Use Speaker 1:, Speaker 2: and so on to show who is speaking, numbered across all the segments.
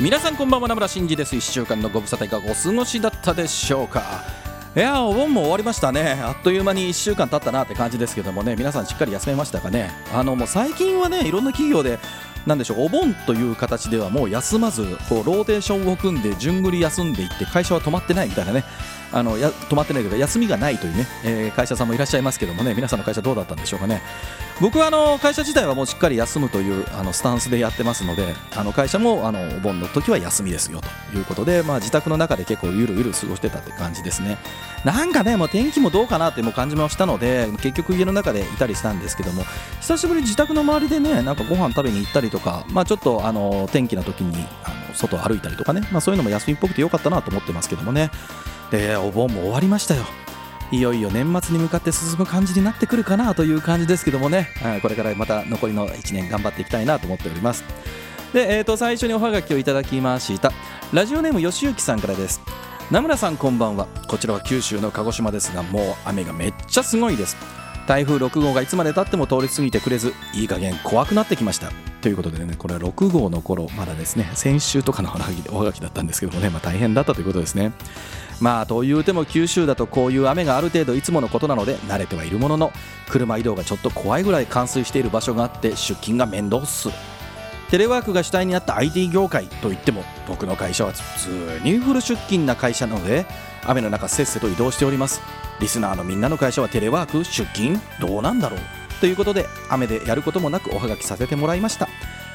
Speaker 1: 皆さんこんばんは名村真司です。1週間のご無沙汰いかがお過ごしだったでしょうか。いやお盆も終わりましたね。あっという間に1週間経ったなって感じですけどもね。皆さんしっかり休めましたかね。あのもう最近はねいろんな企業でなんでしょうお盆という形ではもう休まずこうローテーションを組んで順繰り休んでいって会社は止まってないみたいなね。あのや止まってないというか休みがないというね、えー、会社さんもいらっしゃいますけどもね皆さんの会社どうだったんでしょうかね。僕はあの会社自体はもうしっかり休むというあのスタンスでやってますのであの会社もあのお盆の時は休みですよということで、まあ、自宅の中で結構ゆるゆる過ごしてたって感じですね。なんかねもう天気もどうかなってもう感じもしたので結局家の中でいたりしたんですけども久しぶりに自宅の周りでねなんかご飯食べに行ったりとか、まあ、ちょっとあの天気な時にあの外歩いたりとかね、まあ、そういうのも休みっぽくてよかったなと思ってますけどもね。でお盆も終わりましたよ。いよいよ年末に向かって進む感じになってくるかなという感じですけどもね。これからまた残りの1年頑張っていきたいなと思っております。で、えー、と最初におはがきをいただきました。ラジオネームよしゆきさんからです。名村さんこんばんは。こちらは九州の鹿児島ですがもう雨がめっちゃすごいです。台風6号がいつまでたっても通り過ぎてくれずいい加減怖くなってきました。ということでねこれは6号の頃まだですね先週とかのおはがきだったんですけどもね、まあ、大変だったということですね。まあというても九州だとこういう雨がある程度いつものことなので慣れてはいるものの車移動がちょっと怖いぐらい冠水している場所があって出勤が面倒っす。テレワークが主体になった IT 業界といっても僕の会社は普通にフル出勤な会社なので雨の中せっせと移動しております。リスナーのみんなの会社はテレワーク出勤どうなんだろうということで雨でやることもなくおはがきさせてもらいました。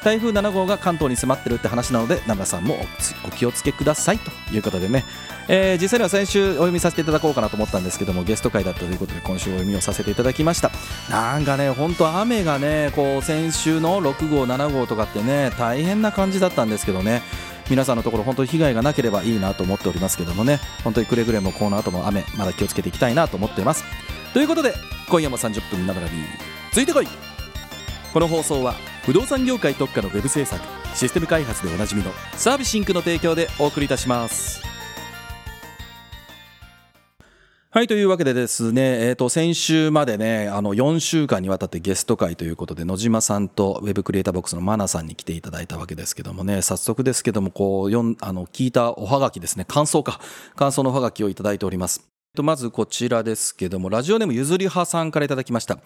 Speaker 1: 台風7号が関東に迫ってるって話なので奈良さんもお気をつけくださいということでね、えー、実際には先週お読みさせていただこうかなと思ったんですけどもゲスト会だったということで今週お読みをさせていただきました。なんかね本当雨がねこう先週の6号7号とかってね大変な感じだったんですけどね。皆さんのところ本当に被害がなければいいなと思っておりますけどもね。本当にくれぐれもこの後も雨まだ気をつけていきたいなと思っています。ということで今夜も30分ナブラリーついてこい。この放送は不動産業界特化のウェブ制作システム開発でおなじみのサービシンクの提供でお送りいたします。はいというわけでですね、えー、と先週までねあの4週間にわたってゲスト会ということで野島さんとウェブクリエイターボックスのマナさんに来ていただいたわけですけどもね早速ですけどもこうよあの聞いたおはがきですね感想か感想のおはがきをいただいております。まずこちらですけどもラジオネームゆずりはさんからいただきました。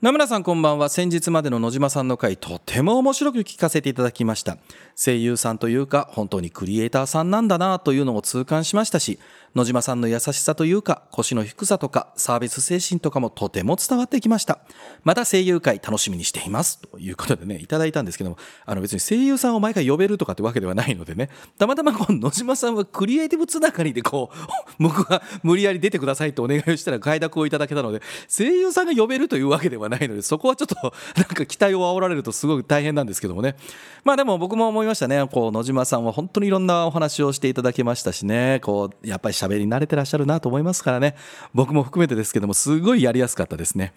Speaker 1: 名村さんこんばんは。先日までの野島さんの回とても面白く聞かせていただきました。声優さんというか本当にクリエイターさんなんだなというのを痛感しましたし野島さんの優しさというか腰の低さとかサービス精神とかもとても伝わってきました。また声優会楽しみにしています。ということでねいただいたんですけどもあの別に声優さんを毎回呼べるとかってわけではないのでね。たまたまこう野島さんはクリエイティブつながりでこう 僕が無理やり出てくださいとお願いをしたら快諾をいただけたので声優さんが呼べるというわけではないのでそこはちょっと なんか期待を煽られるとすごく大変なんですけどもね。まあでも僕も思いましたね。こう野島さんは本当にいろんなお話をしていただけましたしね。こうやっぱり喋り慣れてらっしゃるなと思いますからね。僕も含めてですけどもすごいやりやすかったですね、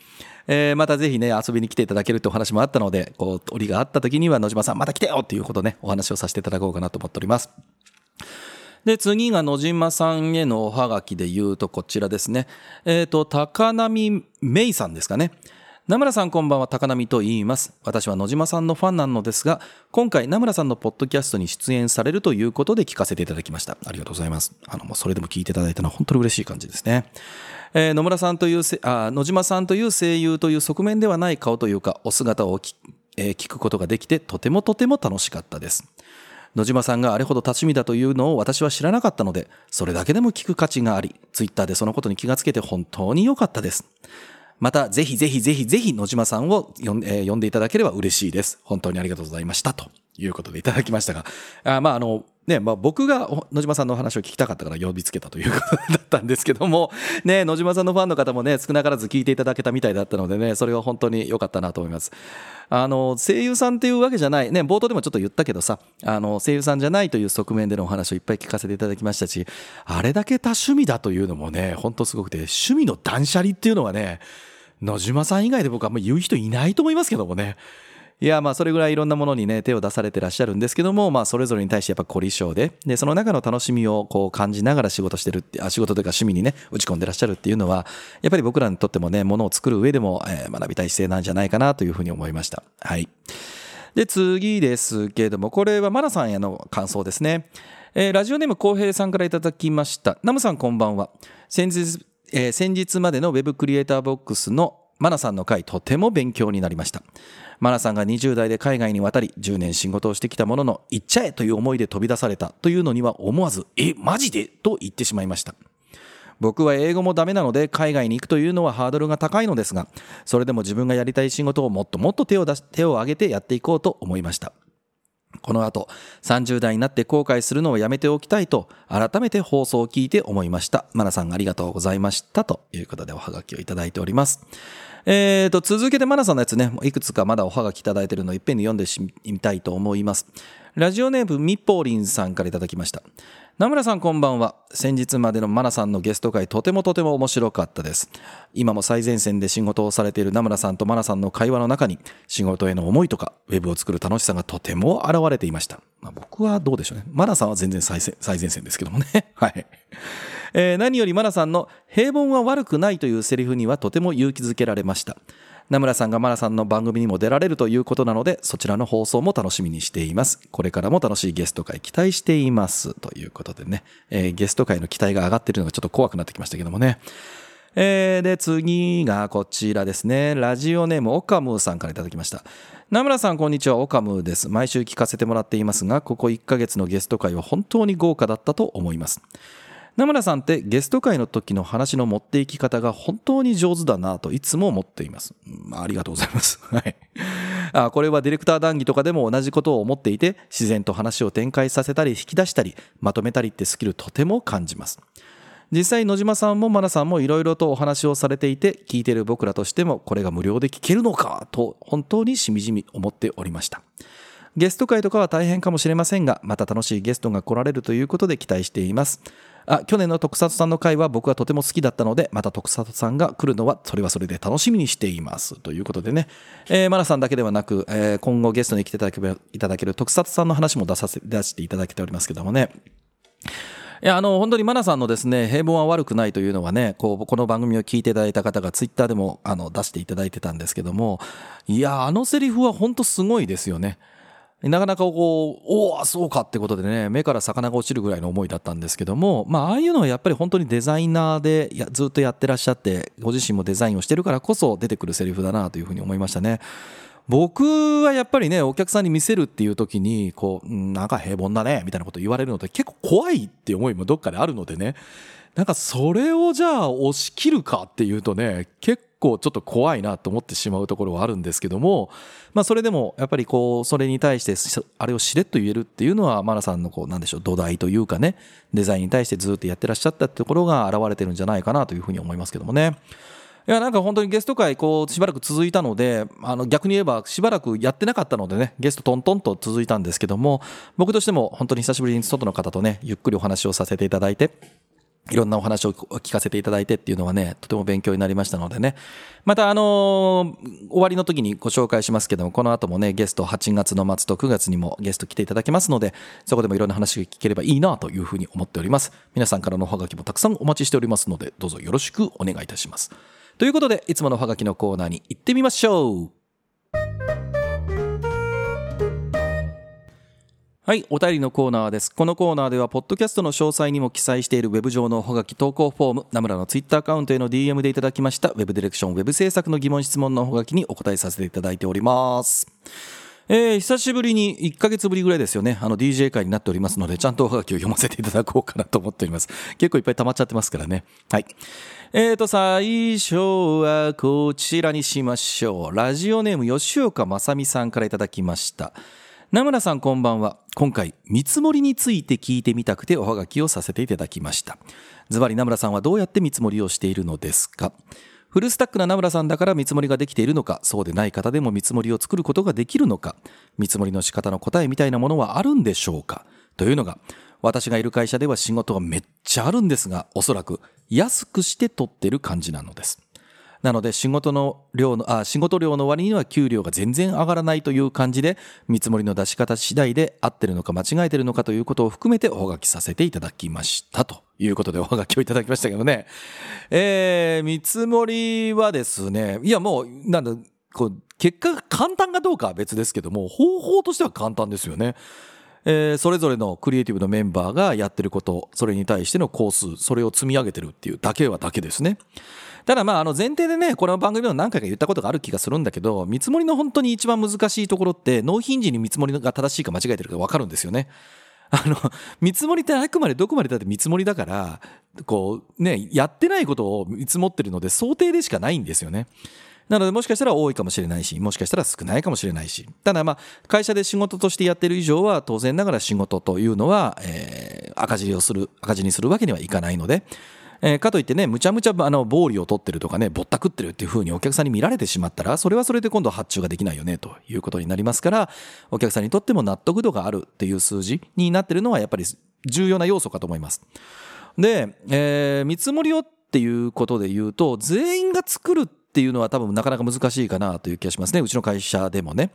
Speaker 1: えー、またぜひね遊びに来ていただけるってお話もあったのでこう折があった時には野島さんまた来てよっていうことねお話をさせていただこうかなと思っております。で、次が野島さんへのおはがきで言うとこちらですね。えっ、ー、と、高波芽衣さんですかね。名村さんこんばんは高波と言います私は野島さんのファンなのですが今回名村さんのポッドキャストに出演されるということで聞かせていただきました。ありがとうございます。あのもうそれでも聞いていただいたのは本当に嬉しい感じですね。えー、野村さんというあ野島さんという声優という側面ではない顔というかお姿をき、えー、聞くことができてとてもとても楽しかったです。野島さんがあれほど多趣味だというのを私は知らなかったのでそれだけでも聞く価値がありツイッターでそのことに気がつけて本当に良かったです。また、ぜひぜひぜひぜひ野島さんを呼ん,、えー、呼んでいただければ嬉しいです。本当にありがとうございました。ということでいただきましたが、あまあ、あの、ねまあ、僕が野島さんの話を聞きたかったから呼びつけたということだったんですけども、ね、野島さんのファンの方もね少なからず聞いていただけたみたいだったのでねそれは本当に良かったなと思います。あの声優さんっていうわけじゃないね冒頭でもちょっと言ったけどさあの声優さんじゃないという側面でのお話をいっぱい聞かせていただきましたしあれだけ多趣味だというのもね本当すごくて趣味の断捨離っていうのはね野島さん以外で僕はあんま言う人いないと思いますけどもねいやまあそれぐらいいろんなものにね手を出されてらっしゃるんですけどもまあそれぞれに対してやっぱ凝り性ででその中の楽しみをこう感じながら仕事してるってあ仕事というか趣味にね打ち込んでらっしゃるっていうのはやっぱり僕らにとってもねものを作る上でも、えー、学びたい姿勢なんじゃないかなというふうに思いました。はい。で次ですけれどもこれはマナさんへの感想ですね。えー、ラジオネーム浩平さんからいただきました。ナムさんこんばんは。先日、えー、先日までのウェブクリエイターボックスのマナさんの回とても勉強になりました。マナさんが20代で海外に渡り10年仕事をしてきたものの行っちゃえという思いで飛び出されたというのには思わずえマジでと言ってしまいました。僕は英語もダメなので海外に行くというのはハードルが高いのですがそれでも自分がやりたい仕事をもっともっと手を出し手を挙げてやっていこうと思いました。この後30代になって後悔するのをやめておきたいと改めて放送を聞いて思いましたマナさんありがとうございましたということでおはがきをいただいておりますえーと、続けてマナさんのやつね、いくつかまだおはがきいただいているのをいっぺんに読んでみたいと思います。ラジオネームみぽりんさんからいただきました。名村さんこんばんは。先日までのマナさんのゲスト会とてもとても面白かったです。今も最前線で仕事をされている名村さんとマナさんの会話の中に仕事への思いとかウェブを作る楽しさがとても現れていました。まあ、僕はどうでしょうね。マナさんは全然最前線ですけどもね。はい。えー、何よりマナさんの平凡は悪くないというセリフにはとても勇気づけられました。名村さんがマナさんの番組にも出られるということなので、そちらの放送も楽しみにしています。これからも楽しいゲスト会期待しています。ということでね、えー、ゲスト会の期待が上がっているのがちょっと怖くなってきましたけどもね。えー、で、次がこちらですね。ラジオネームオカムーさんからいただきました。名村さん、こんにちは。オカムーです。毎週聞かせてもらっていますが、ここ1ヶ月のゲスト会は本当に豪華だったと思います。名村さんってゲスト会の時の話の持っていき方が本当に上手だなといつも思っています。まあ、ありがとうございます。はい。あこれはディレクター談義とかでも同じことを思っていて、自然と話を展開させたり引き出したり、まとめたりってスキルとても感じます。実際野島さんもマナさんもいろいろとお話をされていて聞いている僕らとしてもこれが無料で聞けるのかと本当にしみじみ思っておりましたゲスト会とかは大変かもしれませんがまた楽しいゲストが来られるということで期待していますあ去年の特撮さんの回は僕はとても好きだったのでまた特撮さんが来るのはそれはそれで楽しみにしています。ということでね、えー、マナさんだけではなく、えー、今後ゲストに来ていただけいただける特撮さんの話も出させ出していただけておりますけどもね。いや、あの、本当にマナさんのですね、平凡は悪くないというのはね、こう、この番組を聞いていただいた方がツイッターでも、あの、出していただいてたんですけども、いや、あのセリフは本当すごいですよね。なかなかこう、おお、そうかってことでね、目から魚が落ちるぐらいの思いだったんですけども、まあ、ああいうのはやっぱり本当にデザイナーでやずっとやってらっしゃって、ご自身もデザインをしてるからこそ出てくるセリフだなというふうに思いましたね。僕はやっぱりね、お客さんに見せるっていう時に、こう、なんか平凡だね、みたいなこと言われるのって結構怖いって思いもどっかであるのでね、なんかそれをじゃあ押し切るかっていうとね、結構ちょっと怖いなと思ってしまうところはあるんですけども、まあそれでもやっぱりこう、それに対してあれをしれっと言えるっていうのは、マナさんのこう、なんでしょう、土台というかね、デザインに対してずっとやってらっしゃったってところが現れてるんじゃないかなというふうに思いますけどもね。いやなんか本当にゲスト会こうしばらく続いたのであの逆に言えばしばらくやってなかったのでねゲストトントンと続いたんですけども僕としても本当に久しぶりに外の方とねゆっくりお話をさせていただいていろんなお話を聞かせていただいてっていうのはね、とても勉強になりましたのでね。また、あのー、終わりの時にご紹介しますけども、この後もね、ゲスト8月の末と9月にもゲスト来ていただけますので、そこでもいろんな話が聞ければいいなというふうに思っております。皆さんからのおはがきもたくさんお待ちしておりますので、どうぞよろしくお願いいたします。ということで、いつものおはがきのコーナーに行ってみましょう。はい、お便りのコーナーです。このコーナーでは、ポッドキャストの詳細にも記載しているウェブ上のおはがき投稿フォーム、ナムラのツイッターアカウントへの DM でいただきました、ウェブディレクション、ウェブ制作の疑問質問のおはがきにお答えさせていただいております。えー、久しぶりに1ヶ月ぶりぐらいですよね。あの DJ 会になっておりますので、ちゃんとおはがきを読ませていただこうかなと思っております。結構いっぱい溜まっちゃってますからね。はい。えーと、最初はこちらにしましょう。ラジオネーム吉岡正美さんからいただきました。名村さんこんばんは。今回見積もりについて聞いてみたくておはがきをさせていただきました。ズバリ名村さんはどうやって見積もりをしているのですか？フルスタックな名村さんだから見積もりができているのかそうでない方でも見積もりを作ることができるのか見積もりの仕方の答えみたいなものはあるんでしょうか？というのが私がいる会社では仕事がめっちゃあるんですがおそらく安くして取ってる感じなのです。なので仕事の量のあ仕事量の割には給料が全然上がらないという感じで見積もりの出し方次第で合ってるのか間違えてるのかということを含めておはがきさせていただきましたということでおはがきをいただきましたけどね。えー、見積もりはですねいやもうなんだこう結果が簡単かどうかは別ですけども方法としては簡単ですよね。えー、それぞれのクリエイティブのメンバーがやってることそれに対しての工数それを積み上げてるっていうだけはだけですね。ただまああの前提でねこの番組でも何回か言ったことがある気がするんだけど見積もりの本当に一番難しいところって納品時に見積もりが正しいか間違えてるか分かるんですよね。あの見積もりってあくまでどこまでだって見積もりだからこうねやってないことを見積もってるので想定でしかないんですよね。なのでもしかしたら多いかもしれないし、もしかしたら少ないかもしれないし。ただまあ、会社で仕事としてやってる以上は、当然ながら仕事というのは、えー、赤字をする、赤字にするわけにはいかないので、えー、かといってね、むちゃむちゃあの暴利を取ってるとかね、ぼったくってるっていうふうにお客さんに見られてしまったら、それはそれで今度発注ができないよねということになりますから、お客さんにとっても納得度があるっていう数字になってるのはやっぱり重要な要素かと思います。で、えー、見積もりをっていうことで言うと、全員が作るっていうのは多分なかなか難しいかなという気がしますね。うちの会社でもね。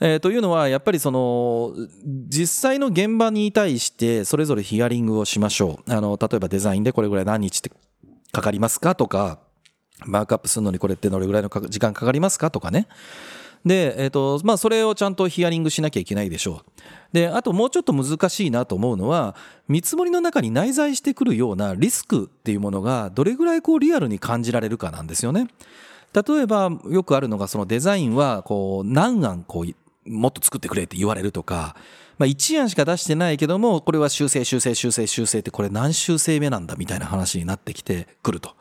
Speaker 1: えー、というのはやっぱりその実際の現場に対してそれぞれヒアリングをしましょうあの例えばデザインでこれぐらい何日ってかかりますかとかマークアップするのにこれってどれぐらいの時間かかりますかとかねで、えっ、ー、と、まあ、それをちゃんとヒアリングしなきゃいけないでしょう。で、あともうちょっと難しいなと思うのは、見積もりの中に内在してくるようなリスクっていうものがどれぐらいこうリアルに感じられるかなんですよね。例えば、よくあるのが、そのデザインは、こう、何案こうもっと作ってくれって言われるとか、まあ、1案しか出してないけども、これは修正、修正、修正、修正って、これ何修正目なんだみたいな話になってきてくると。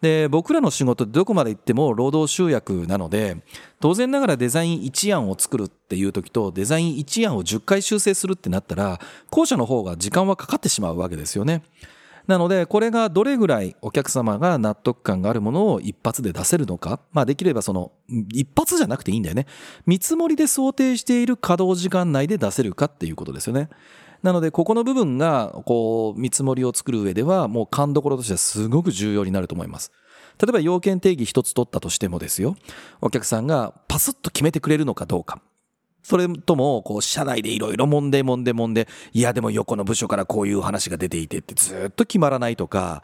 Speaker 1: で、僕らの仕事ってどこまで行っても労働集約なので、当然ながらデザイン1案を作るっていう時と、デザイン1案を10回修正するってなったら、後者の方が時間はかかってしまうわけですよね。なので、これがどれぐらいお客様が納得感があるものを一発で出せるのか。まあできればその、一発じゃなくていいんだよね。見積もりで想定している稼働時間内で出せるかっていうことですよね。なので、ここの部分が、こう、見積もりを作る上では、もう勘どころとしてはすごく重要になると思います。例えば要件定義一つ取ったとしてもですよ。お客さんがパスッと決めてくれるのかどうか。それとも、こう、社内でいろいろ揉んで揉んで揉んで、いや、でも横の部署からこういう話が出ていてってずっと決まらないとか、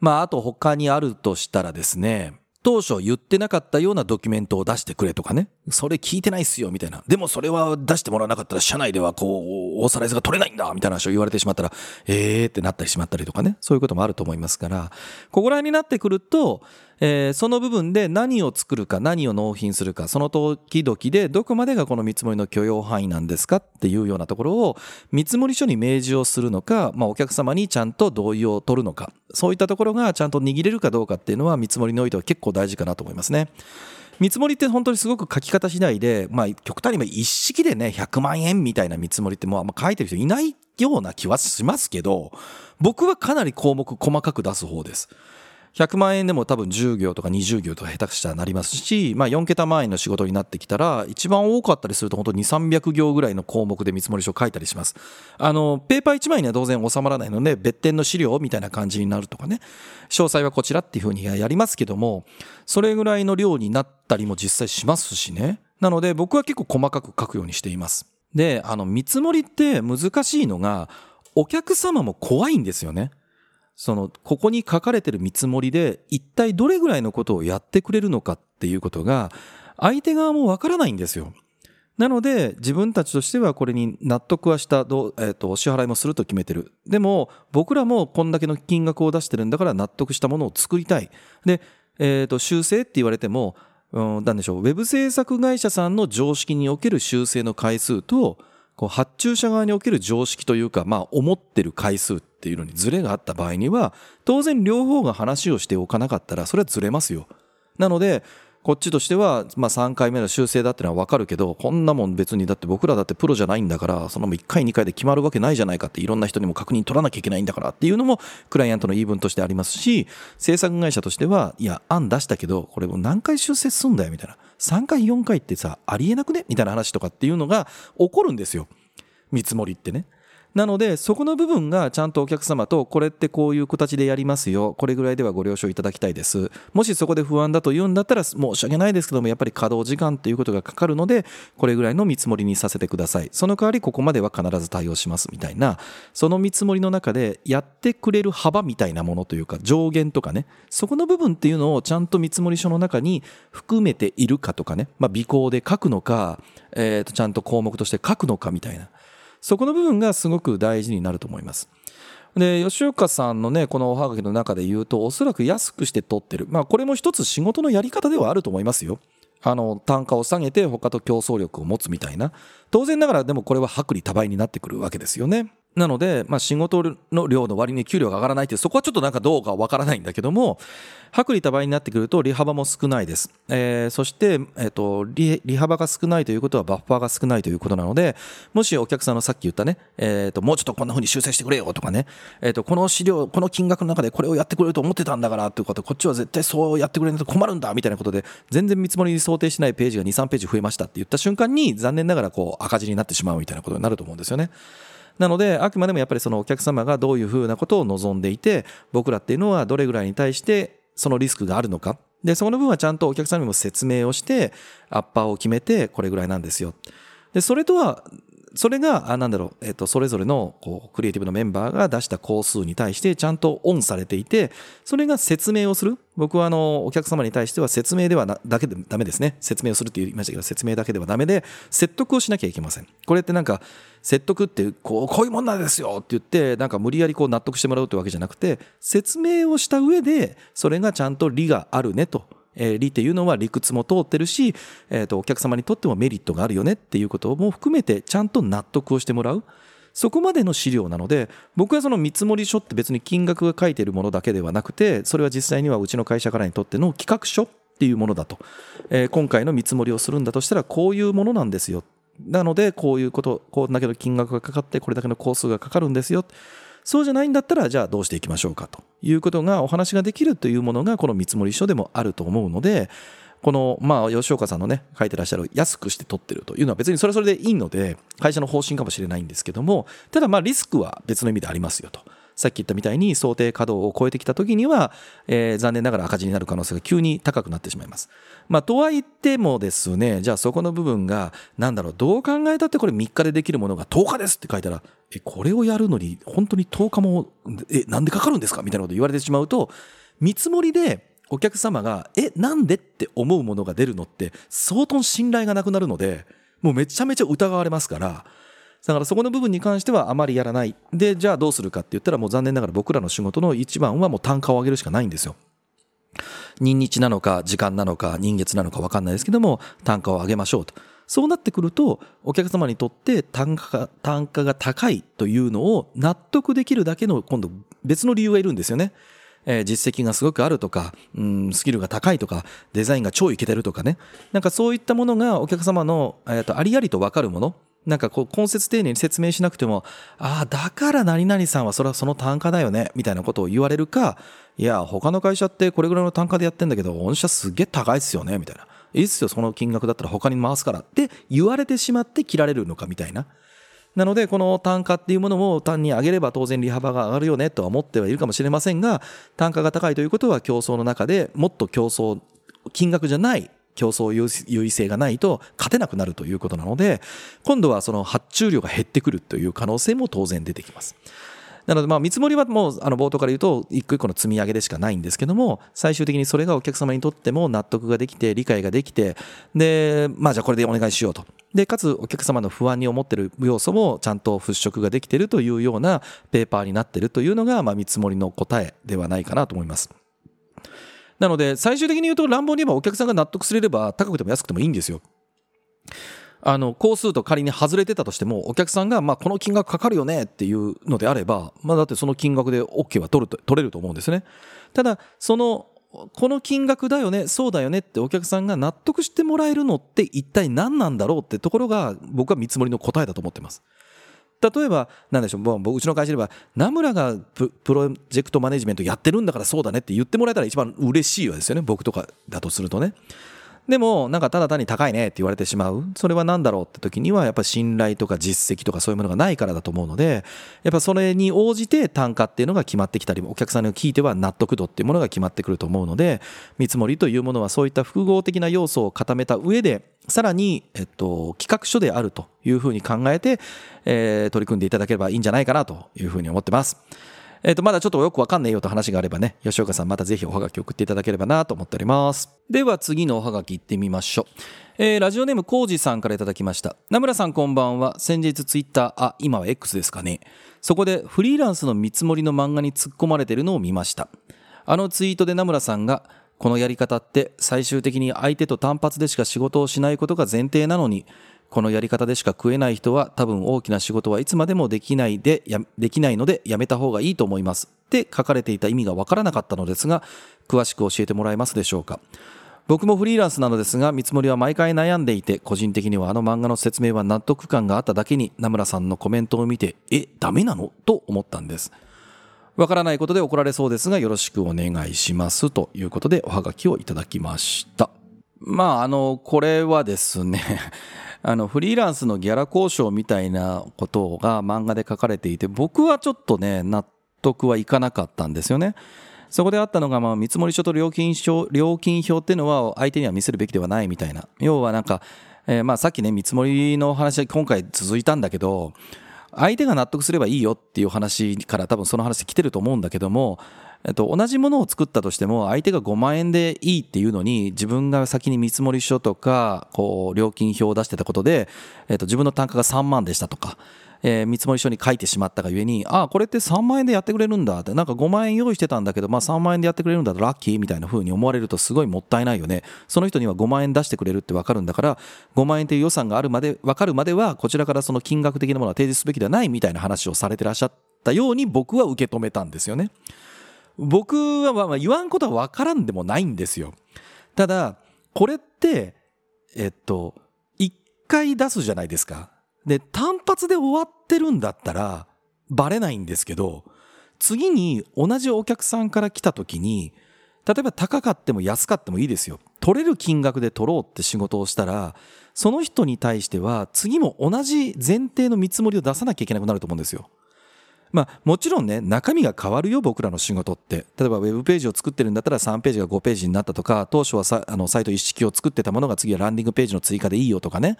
Speaker 1: まあ、あと他にあるとしたらですね、当初言ってなかったようなドキュメントを出してくれとかね。それ聞いてないっすよ、みたいな。でもそれは出してもらわなかったら、社内ではこう、オーサライズが取れないんだ、みたいな話を言われてしまったら、えーってなったりしまったりとかね。そういうこともあると思いますから、ここら辺になってくると、えー、その部分で何を作るか何を納品するかその時々でどこまでがこの見積もりの許容範囲なんですかっていうようなところを見積書に明示をするのか、まあ、お客様にちゃんと同意を取るのかそういったところがちゃんと握れるかどうかっていうのは見積もりにおいては結構大事かなと思いますね。見積もりって本当にすごく書き方次第で、まあ、極端に一式でね、100万円みたいな見積もりってもうあんま書いてる人いないような気はしますけど、僕はかなり項目細かく出す方です。100万円でも多分10行とか20行とか下手くしたらなりますし、まあ、4桁万円の仕事になってきたら一番多かったりすると本当に300行ぐらいの項目で見積書を書いたりします。あのペーパー1枚には当然収まらないので別点の資料みたいな感じになるとかね。詳細はこちらっていうふうにやりますけどもそれぐらいの量になったりも実際しますしね。なので僕は結構細かく書くようにしています。であの見積もりって難しいのがお客様も怖いんですよね。その、ここに書かれてる見積もりで、一体どれぐらいのことをやってくれるのかっていうことが、相手側もわからないんですよ。なので、自分たちとしてはこれに納得はした、えっ、ー、と、お支払いもすると決めてる。でも、僕らもこんだけの金額を出してるんだから納得したものを作りたい。で、えっ、ー、と、修正って言われても、うん、なんでしょう、ウェブ制作会社さんの常識における修正の回数と、こう発注者側における常識というか、まあ、思ってる回数っていうのにズレがあった場合には、当然両方が話をしておかなかったら、それはズレますよ。なので、こっちとしては、まあ、3回目の修正だってのは分かるけどこんなもん別にだって僕らだってプロじゃないんだからその1回2回で決まるわけないじゃないかっていろんな人にも確認取らなきゃいけないんだからっていうのもクライアントの言い分としてありますし制作会社としてはいや案出したけどこれも何回修正すんだよみたいな3回4回ってさありえなくねみたいな話とかっていうのが起こるんですよ見積もりってね。なので、そこの部分がちゃんとお客様と、これってこういう形でやりますよ。これぐらいではご了承いただきたいです。もしそこで不安だと言うんだったら、申し訳ないですけども、やっぱり稼働時間ということがかかるので、これぐらいの見積もりにさせてください。その代わりここまでは必ず対応しますみたいな、その見積もりの中でやってくれる幅みたいなものというか、上限とかね、そこの部分っていうのをちゃんと見積もり書の中に含めているかとかね、まあ、尾行で書くのか、えっ、ー、と、ちゃんと項目として書くのかみたいな。そこの部分がすごく大事になると思います。で、吉岡さんのね、このおはがきの中で言うと、おそらく安くして取ってる。まあ、これも一つ仕事のやり方ではあると思いますよ。あの、単価を下げて他と競争力を持つみたいな。当然ながらでもこれは薄利多売になってくるわけですよね。なので、まあ、仕事の量の割に給料が上がらないって、そこはちょっとなんかどうかわからないんだけども、薄利多売になってくると利幅も少ないです。えー、そして、えっ、ー、と利、利幅が少ないということはバッファーが少ないということなので、もしお客さんのさっき言ったね、えっ、ー、と、もうちょっとこんな風に修正してくれよとかね、えっ、と、この資料、この金額の中でこれをやってくれると思ってたんだからということ、こっちは絶対そうやってくれないと困るんだみたいなことで、全然見積もりに想定しないページが2、3ページ増えましたって言った瞬間に、残念ながらこう赤字になってしまうみたいなことになると思うんですよね。なので、あくまでもやっぱりそのお客様がどういうふうなことを望んでいて、僕らっていうのはどれぐらいに対してそのリスクがあるのか。で、その分はちゃんとお客様にも説明をして、アッパーを決めて、これぐらいなんですよ。で、それとはそれが、あなんだろう、えっ、と、それぞれの、こう、クリエイティブのメンバーが出した工数に対して、ちゃんとオンされていて、それが説明をする。僕は、あの、お客様に対しては説明ではな、だけでダメですね。説明をするって言いましたけど、説明だけではダメで、説得をしなきゃいけません。これってなんか、説得って、こう、こういうもんなんですよって言って、なんか無理やりこう納得してもらうってわけじゃなくて、説明をした上で、それがちゃんと利があるねと。えー、理っていうのは理屈も通ってるし、えー、とお客様にとってもメリットがあるよねっていうことも含めてちゃんと納得をしてもらう。そこまでの資料なので、僕はその見積書って別に金額が書いてるものだけではなくて、それは実際にはうちの会社からにとっての企画書っていうものだと。えー、今回の見積もりをするんだとしたら、こういうものなんですよ。なので、こういうこと、こんだけの金額がかかって、これだけの工数がかかるんですよ。そうじゃないんだったら、じゃあどうしていきましょうかということがお話ができるというものがこの見積書でもあると思うので、この、まあ、吉岡さんのね、書いてらっしゃる安くして取ってるというのは別にそれはそれでいいので、会社の方針かもしれないんですけども、ただまあリスクは別の意味でありますよと。さっき言ったみたいに想定稼働を超えてきた時には、えー、残念ながら赤字になる可能性が急に高くなってしまいます。まあ、とは言ってもですね、じゃあそこの部分が、なんだろう、どう考えたってこれ3日でできるものが10日ですって書いたら、え、これをやるのに本当に10日も、え、なんでかかるんですか？みたいなこと言われてしまうと、見積もりでお客様が、え、なんでって思うものが出るのって、相当信頼がなくなるので、もうめちゃめちゃ疑われますから、だからそこの部分に関してはあまりやらない。で、じゃあどうするかって言ったらもう残念ながら僕らの仕事の一番はもう単価を上げるしかないんですよ。任日なのか時間なのか人月なのか分かんないですけども単価を上げましょうと。そうなってくるとお客様にとって単価が単価が高いというのを納得できるだけの今度別の理由がいるんですよね。え、実績がすごくあるとか、うん、スキルが高いとか、デザインが超イケてるとかね。なんかそういったものがお客様の、えーと、ありありと分かるもの。なんかこう、根節丁寧に説明しなくても、ああ、だから何々さんはそれはその単価だよね、みたいなことを言われるか、いや、他の会社ってこれぐらいの単価でやってんだけど、御社すげえ高いっすよね、みたいな。いいっすよ、その金額だったら他に回すからって言われてしまって切られるのか、みたいな。なので、この単価っていうものを単に上げれば当然利幅が上がるよねとは思ってはいるかもしれませんが、単価が高いということは競争の中でもっと競争、金額じゃない競争優位性がないと勝てなくなるということなので、今度はその発注量が減ってくるという可能性も当然出てきます。なので、まあ、見積もりはもう、あの、冒頭から言うと、一個一個の積み上げでしかないんですけども、最終的にそれがお客様にとっても納得ができて、理解ができて、で、まあ、じゃあこれでお願いしようと。で、かつお客様の不安に思ってる要素もちゃんと払拭ができてるというようなペーパーになってるというのが、まあ、見積もりの答えではないかなと思います。なので、最終的に言うと乱暴に言えばお客さんが納得すれれば高くても安くてもいいんですよ。あの、工数と仮に外れてたとしても、お客さんが、まあ、この金額かかるよねっていうのであれば、まあ、だってその金額で OK は取ると、取れると思うんですね。ただ、その、この金額だよねそうだよねってお客さんが納得してもらえるのって一体何なんだろうってところが僕は見積もりの答えだと思ってます例えばなんでしょうもううちの会社では名村がプロジェクトマネジメントやってるんだからそうだねって言ってもらえたら一番嬉しいわですよね。僕とかだとするとね。でもなんかただ単に高いねって言われてしまうそれは何だろうって時にはやっぱ信頼とか実績とかそういうものがないからだと思うのでやっぱそれに応じて単価っていうのが決まってきたりお客さんに聞いては納得度っていうものが決まってくると思うので見積もりというものはそういった複合的な要素を固めた上でさらに、えっと、企画書であるというふうに考えて、えー、取り組んでいただければいいんじゃないかなというふうに思ってます。えっ、ー、と、まだちょっとよくわかんないよと話があればね、吉岡さんまたぜひおはがき送っていただければなと思っております。では次のおはがき行ってみましょう。えー、ラジオネームコージさんからいただきました。名村さんこんばんは。先日ツイッター、あ、今は X ですかね。そこでフリーランスの見積もりの漫画に突っ込まれてるのを見ました。あのツイートで名村さんが、このやり方って最終的に相手と単発でしか仕事をしないことが前提なのに、このやり方でしか食えない人は多分大きな仕事はいつまでもできないでやできないのでやめた方がいいと思います。って書かれていた意味がわからなかったのですが詳しく教えてもらえますでしょうか。僕もフリーランスなのですが見積もりは毎回悩んでいて個人的にはあの漫画の説明は納得感があっただけに名村さんのコメントを見てえダメなの？と思ったんです。わからないことで怒られそうですがよろしくお願いします。ということでおはがきをいただきました。まああのこれはですねあのフリーランスのギャラ交渉みたいなことが漫画で書かれていて僕はちょっとね納得はいかなかったんですよね。そこであったのが、まあ、見積書と料金書料金表っていうのは相手には見せるべきではないみたいな要はなんか、えー、まあさっきね見積もりの話は今回続いたんだけど相手が納得すればいいよっていう話から多分その話来てると思うんだけどもえっと、同じものを作ったとしても相手が5万円でいいっていうのに自分が先に見積書とかこう料金表を出してたことで、えっと、自分の単価が3万でしたとか、えー、見積書に書いてしまったがゆえにああこれって3万円でやってくれるんだってなんか5万円用意してたんだけど、まあ、3万円でやってくれるんだとラッキーみたいな風に思われるとすごいもったいないよねその人には5万円出してくれるって分かるんだから5万円という予算があるまで分かるまではこちらからその金額的なものは提示すべきではないみたいな話をされてらっしゃったように僕は受け止めたんですよね。僕はまあ言わんことは分からんでもないんですよ。ただ、これって、えっと、一回出すじゃないですか。で、単発で終わってるんだったら、バレないんですけど、次に同じお客さんから来た時に、例えば高かっても安かってもいいですよ。取れる金額で取ろうって仕事をしたら、その人に対しては次も同じ前提の見積もりを出さなきゃいけなくなると思うんですよ。まあ、もちろんね中身が変わるよ僕らの仕事って例えばウェブページを作ってるんだったら3ページが5ページになったとか当初はさあのサイト一式を作ってたものが次はランディングページの追加でいいよとかね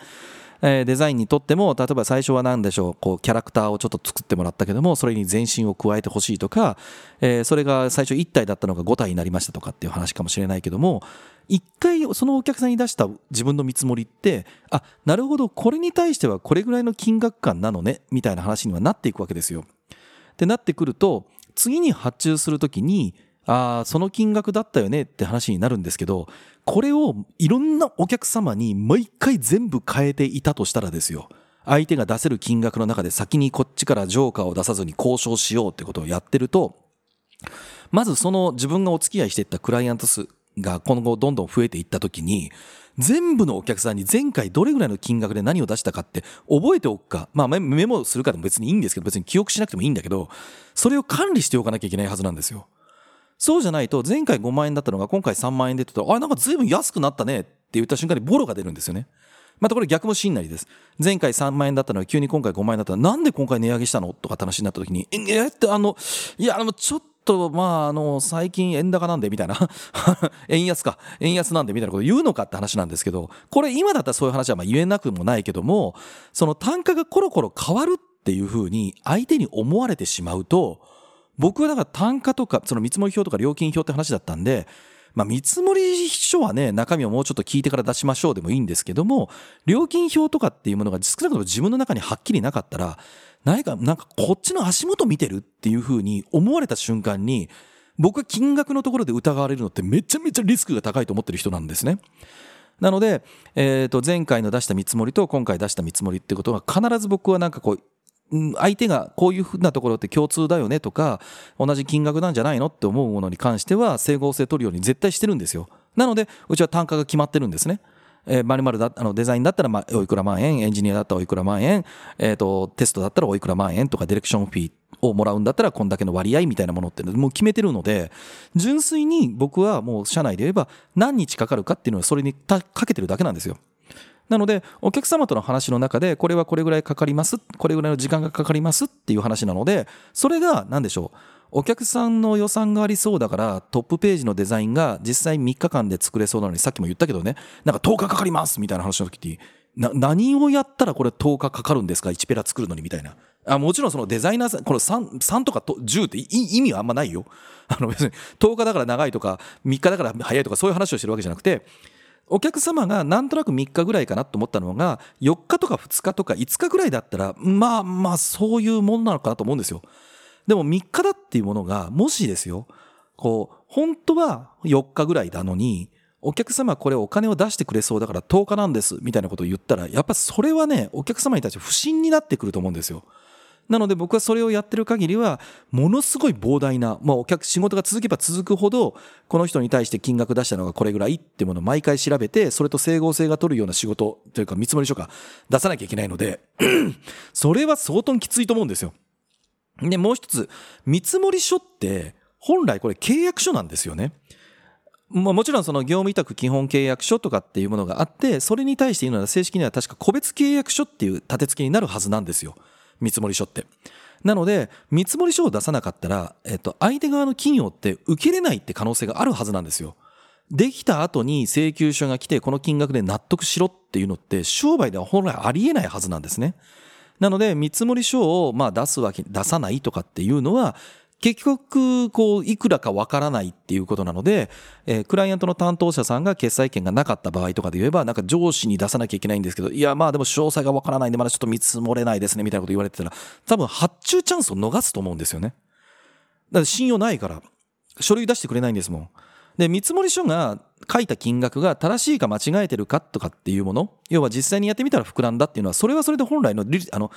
Speaker 1: えデザインにとっても例えば最初は何でしょうこうキャラクターをちょっと作ってもらったけどもそれに全身を加えてほしいとか、えそれが最初1体だったのが5体になりましたとかっていう話かもしれないけども一回そのお客さんに出した自分の見積もりってあなるほどこれに対してはこれぐらいの金額感なのねみたいな話にはなっていくわけですよ。ってなってくると次に発注するときにああその金額だったよねって話になるんですけどこれをいろんなお客様に毎回全部変えていたとしたらですよ。相手が出せる金額の中で先にこっちからジョーカーを出さずに交渉しようってことをやってるとまずその自分がお付き合いしていったクライアント数が今後どんどん増えていった時に全部のお客さんに前回どれぐらいの金額で何を出したかって覚えておくか、まあメモするかでも別にいいんですけど、別に記憶しなくてもいいんだけど、それを管理しておかなきゃいけないはずなんですよ。そうじゃないと、前回5万円だったのが今回3万円でって言ったら、あ、なんか随分安くなったねって言った瞬間にボロが出るんですよね。またこれ逆もしんなりです。前回3万円だったのが急に今回5万円だったら、なんで今回値上げしたのとかって話になった時に、え、って、あの、いや、あの、ちょっと、と、まあ、あの、最近円高なんでみたいな。円安か、円安なんでみたいなこと言うのかって話なんですけど、これ今だったらそういう話はまあ言えなくもないけども、その単価がコロコロ変わるっていうふうに相手に思われてしまうと、僕はだから単価とか、その見積もり表とか料金表って話だったんで、まあ、見積書はね、中身をもうちょっと聞いてから出しましょうでもいいんですけども、料金表とかっていうものが少なくとも自分の中にはっきりなかったら、何か、なんかこっちの足元見てるっていう風に思われた瞬間に、僕は金額のところで疑われるのってめちゃめちゃリスクが高いと思ってる人なんですね。なので、えっ、と、前回の出した見積もりと今回出した見積もりってことは必ず僕はなんかこう、相手がこういうふうなところって共通だよねとか同じ金額なんじゃないのって思うものに関しては整合性取るように絶対してるんですよなのでうちは単価が決まってるんですねえー、〇〇だあのデザインだったら、ま、おいくら万円、エンジニアだったらおいくら万円、えっ、と、テストだったらおいくら万円とか、ディレクションフィーをもらうんだったら、こんだけの割合みたいなものってもう決めてるので、純粋に僕はもう社内で言えば、何日かかるかっていうのはそれにかけてるだけなんですよ。なので、お客様との話の中で、これはこれぐらいかかります、これぐらいの時間がかかりますっていう話なので、それが何でしょう。お客さんの予算がありそうだからトップページのデザインが実際3日間で作れそうなのにさっきも言ったけどねなんか10日かかりますみたいな話の時にな何をやったらこれ10日かかるんですか1ペラ作るのにみたいなあもちろんそのデザイナーさんこの 3, 3とかと10って意味はあんまないよあの別に10日だから長いとか3日だから早いとかそういう話をしてるわけじゃなくてお客様がなんとなく3日ぐらいかなと思ったのが4日とか2日とか5日ぐらいだったらまあまあそういうものなのかなと思うんですよでも3日だっていうものが、もしですよ、こう、本当は4日ぐらいなのに、お客様これお金を出してくれそうだから10日なんです、みたいなことを言ったら、やっぱそれはね、お客様に対して不審になってくると思うんですよ。なので僕はそれをやってる限りは、ものすごい膨大な、まあお客、仕事が続けば続くほど、この人に対して金額出したのがこれぐらいってものを毎回調べて、それと整合性が取るような仕事というか見積もり書か出さなきゃいけないので、それは相当きついと思うんですよ。で、もう一つ、見積もり書って、本来これ契約書なんですよね。まあ、もちろんその業務委託基本契約書とかっていうものがあって、それに対して言うのは正式には確か個別契約書っていう立て付けになるはずなんですよ。見積書って。なので、見積書を出さなかったら、えっと、相手側の企業って受けれないって可能性があるはずなんですよ。できた後に請求書が来て、この金額で納得しろっていうのって、商売では本来ありえないはずなんですね。なので、見積書をまあ出すわけ、出さないとかっていうのは、結局、こう、いくらかわからないっていうことなので、えー、クライアントの担当者さんが決済権がなかった場合とかで言えば、なんか上司に出さなきゃいけないんですけど、いや、まあでも詳細がわからないんで、まだちょっと見積もれないですね、みたいなこと言われてたら、多分発注チャンスを逃すと思うんですよね。だから信用ないから、書類出してくれないんですもん。で、見積書が書いた金額が正しいか間違えてるかとかっていうもの、要は実際にやってみたら膨らんだっていうのは、それはそれで本来のあの、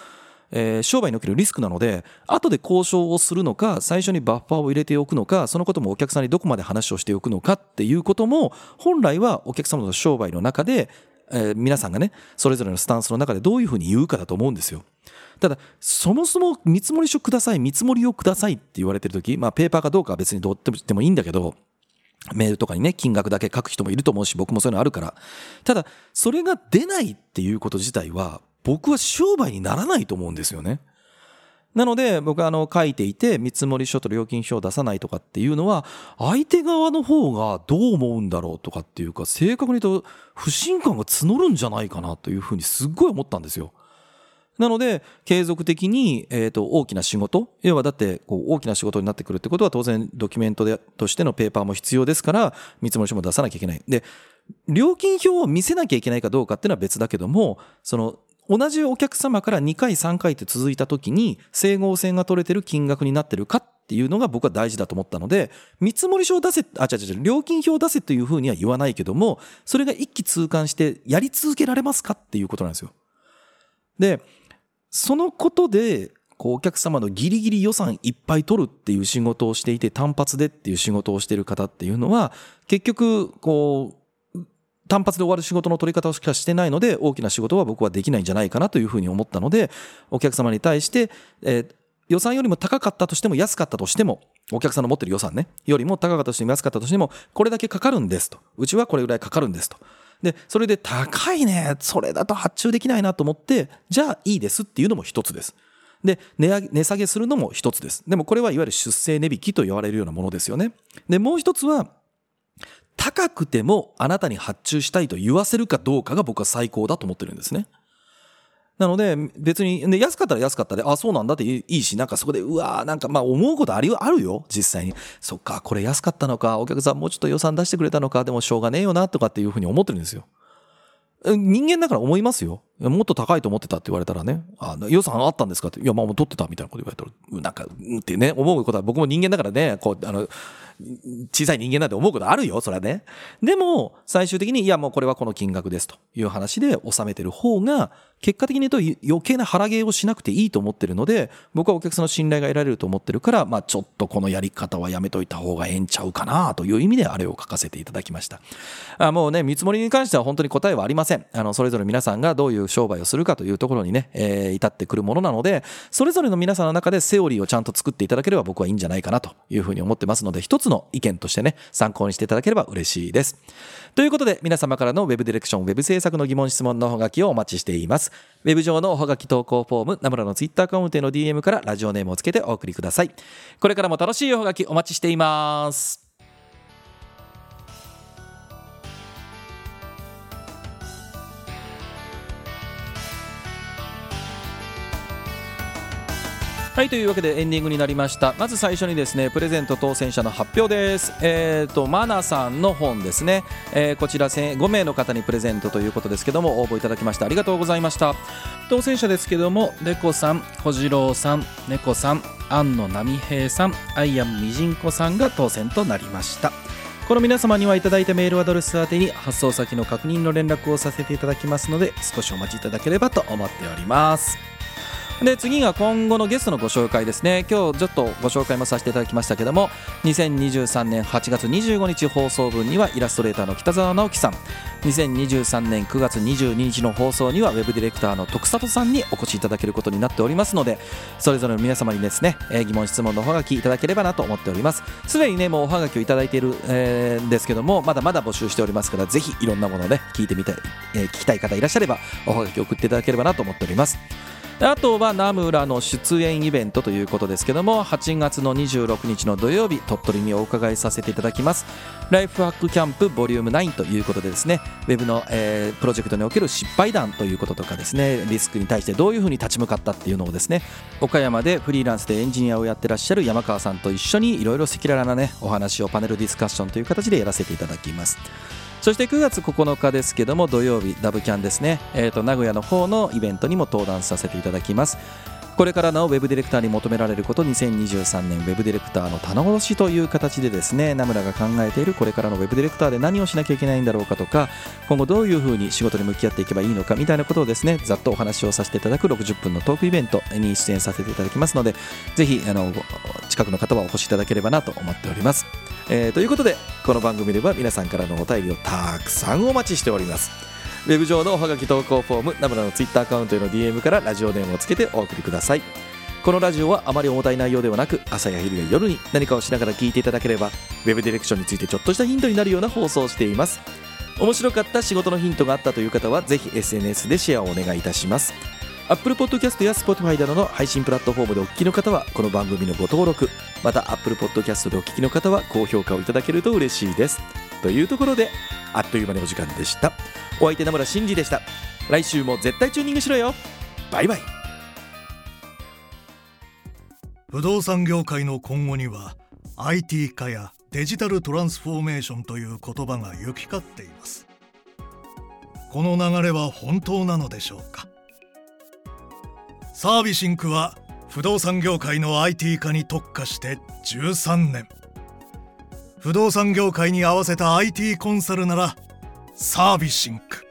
Speaker 1: えー、商売におけるリスクなので、後で交渉をするのか、最初にバッファーを入れておくのか、そのこともお客さんにどこまで話をしておくのかっていうことも、本来はお客様の商売の中で、えー、皆さんがね、それぞれのスタンスの中でどういうふうに言うかだと思うんですよ。ただ、そもそも見積もり書ください、見積もりをくださいって言われてるとき、まあ、ペーパーかどうかは別にどうってもいいんだけど、メールとかにね、金額だけ書く人もいると思うし、僕もそういうのあるから。ただ、それが出ないっていうこと自体は、僕は商売にならないと思うんですよね。なので、僕はあの、書いていて、見積書と料金書を出さないとかっていうのは、相手側の方がどう思うんだろうとかっていうか、正確に言うと、不信感が募るんじゃないかなというふうにすっごい思ったんですよ。なので、継続的に、えっ、と、大きな仕事、要はだって、こう、大きな仕事になってくるってことは、当然、ドキュメントで、としてのペーパーも必要ですから、見積書も出さなきゃいけない。で、料金表を見せなきゃいけないかどうかっていうのは別だけども、その、同じお客様から2回3回って続いた時に、整合性が取れてる金額になってるかっていうのが僕は大事だと思ったので、見積書を出せ、あ、違う違う、料金表を出せというふうには言わないけども、それが一気通貫してやり続けられますかっていうことなんですよ。で、そのことで、こうお客様のギリギリ予算いっぱい取るっていう仕事をしていて単発でっていう仕事をしている方っていうのは結局こう単発で終わる仕事の取り方をしかしてないので大きな仕事は僕はできないんじゃないかなというふうに思ったのでお客様に対して、えー、予算よりも高かったとしても安かったとしてもお客さんの持ってる予算ねよりも高かったとしても安かったとしてもこれだけかかるんですとうちはこれぐらいかかるんですとで、それで高いね、それだと発注できないなと思って、じゃあいいですっていうのも一つです。で、値上げ、値下げするのも一つです。でもこれはいわゆる出生値引きと言われるようなものですよね。で、もう一つは、高くてもあなたに発注したいと言わせるかどうかが僕は最高だと思ってるんですね。なので、別に、ね、安かったら安かったで、あ、そうなんだっていいし、なんかそこで、うわーなんかまあ思うことあり、あるよ、実際に。そっか、これ安かったのか、お客さんもうちょっと予算出してくれたのか、でもしょうがねえよな、とかっていうふうに思ってるんですよ。人間だから思いますよ。もっと高いと思ってたって言われたらね、あ予算あったんですかって、いや、まあもう取ってたみたいなこと言われたら、なんか、うんってね、思うことは僕も人間だからね、こう、あの、小さい人間なんて思うことあるよ、それはね。でも、最終的に、いやもうこれはこの金額ですという話で収めてる方が、結果的に言うと余計な腹芸をしなくていいと思ってるので、僕はお客さんの信頼が得られると思ってるから、まあちょっとこのやり方はやめといた方がええんちゃうかなという意味であれを書かせていただきました。あもうね、見積もりに関しては本当に答えはありません。あの、それぞれ皆さんがどういう商売をするかというところにね、えー、至ってくるものなので、それぞれの皆さんの中でセオリーをちゃんと作っていただければ僕はいいんじゃないかなというふうに思ってますので、一つの意見としてね、参考にしていただければ嬉しいです。ということで、皆様からの Web ディレクション、Web 制作の疑問質問のほがきをお待ちしています。ウェブ上のおはがき投稿フォーム、ナムラのツイッターアカウントへの DM からラジオネームをつけてお送りください。これからも楽しいおはがきお待ちしています。はいというわけでエンディングになりました。まず最初にですねプレゼント当選者の発表です。えっ、ー、とマナさんの本ですね、えー、こちら5名の方にプレゼントということですけども応募いただきましてありがとうございました。当選者ですけどもレコさん小次郎さん猫さん安野波平さんアイアンみじんこさんが当選となりました。この皆様にはいただいたメールアドレス宛てに発送先の確認の連絡をさせていただきますので少しお待ちいただければと思っております。で次が今後のゲストのご紹介ですね。今日ちょっとご紹介もさせていただきましたけども2023年8月25日放送分にはイラストレーターの北澤直樹さん。2023年9月22日の放送にはウェブディレクターの徳里さんにお越しいただけることになっておりますのでそれぞれの皆様にですね、疑問質問のおはがきいただければなと思っております。すでにねもうおはがきをいただいている、えー、んですけどもまだまだ募集しておりますからぜひいろんなものをね聞いてみたい、えー、聞きたい方いらっしゃればおはがき送っていただければなと思っております。あとはナムラの出演イベントということですけども8月の26日の土曜日鳥取にお伺いさせていただきます。ライフハックキャンプボリューム9ということでですねウェブの、えー、プロジェクトにおける失敗談ということとかですねリスクに対してどういうふうに立ち向かったっていうのをですね岡山でフリーランスでエンジニアをやってらっしゃる山川さんと一緒にいろいろ赤裸々なねお話をパネルディスカッションという形でやらせていただきます。そして9月9日ですけども土曜日ダブキャンですね、えーと、名古屋の方のイベントにも登壇させていただきます。これからのウェブディレクターに求められること2023年ウェブディレクターの棚卸しという形でですね名村が考えているこれからのウェブディレクターで何をしなきゃいけないんだろうかとか今後どういうふうに仕事に向き合っていけばいいのかみたいなことをですねざっとお話をさせていただく60分のトークイベントに出演させていただきますのでぜひあの近くの方はお越しいただければなと思っております、えー、ということでこの番組では皆さんからのお便りをたくさんお待ちしております。ウェブ上のおはがき投稿フォームナムラのツイッターアカウントへの DM からラジオネームをつけてお送りください。このラジオはあまり重たい内容ではなく朝や昼や夜に何かをしながら聞いていただければウェブディレクションについてちょっとしたヒントになるような放送をしています。面白かった仕事のヒントがあったという方はぜひ SNS でシェアをお願いいたします。Apple Podcast や Spotify などの配信プラットフォームでお聞きの方はこの番組のご登録また Apple Podcast でお聞きの方は高評価をいただけると嬉しいです。というところであっという間にお時間でした。お相手名村真司でした。来週も絶対チューニングしろよ。バイバイ。
Speaker 2: 不動産業界の今後には IT 化やデジタルトランスフォーメーションという言葉が行き交っています。この流れは本当なのでしょうか。サービシンクは不動産業界の IT 化に特化して13年。不動産業界に合わせた IT コンサルならサービシンク。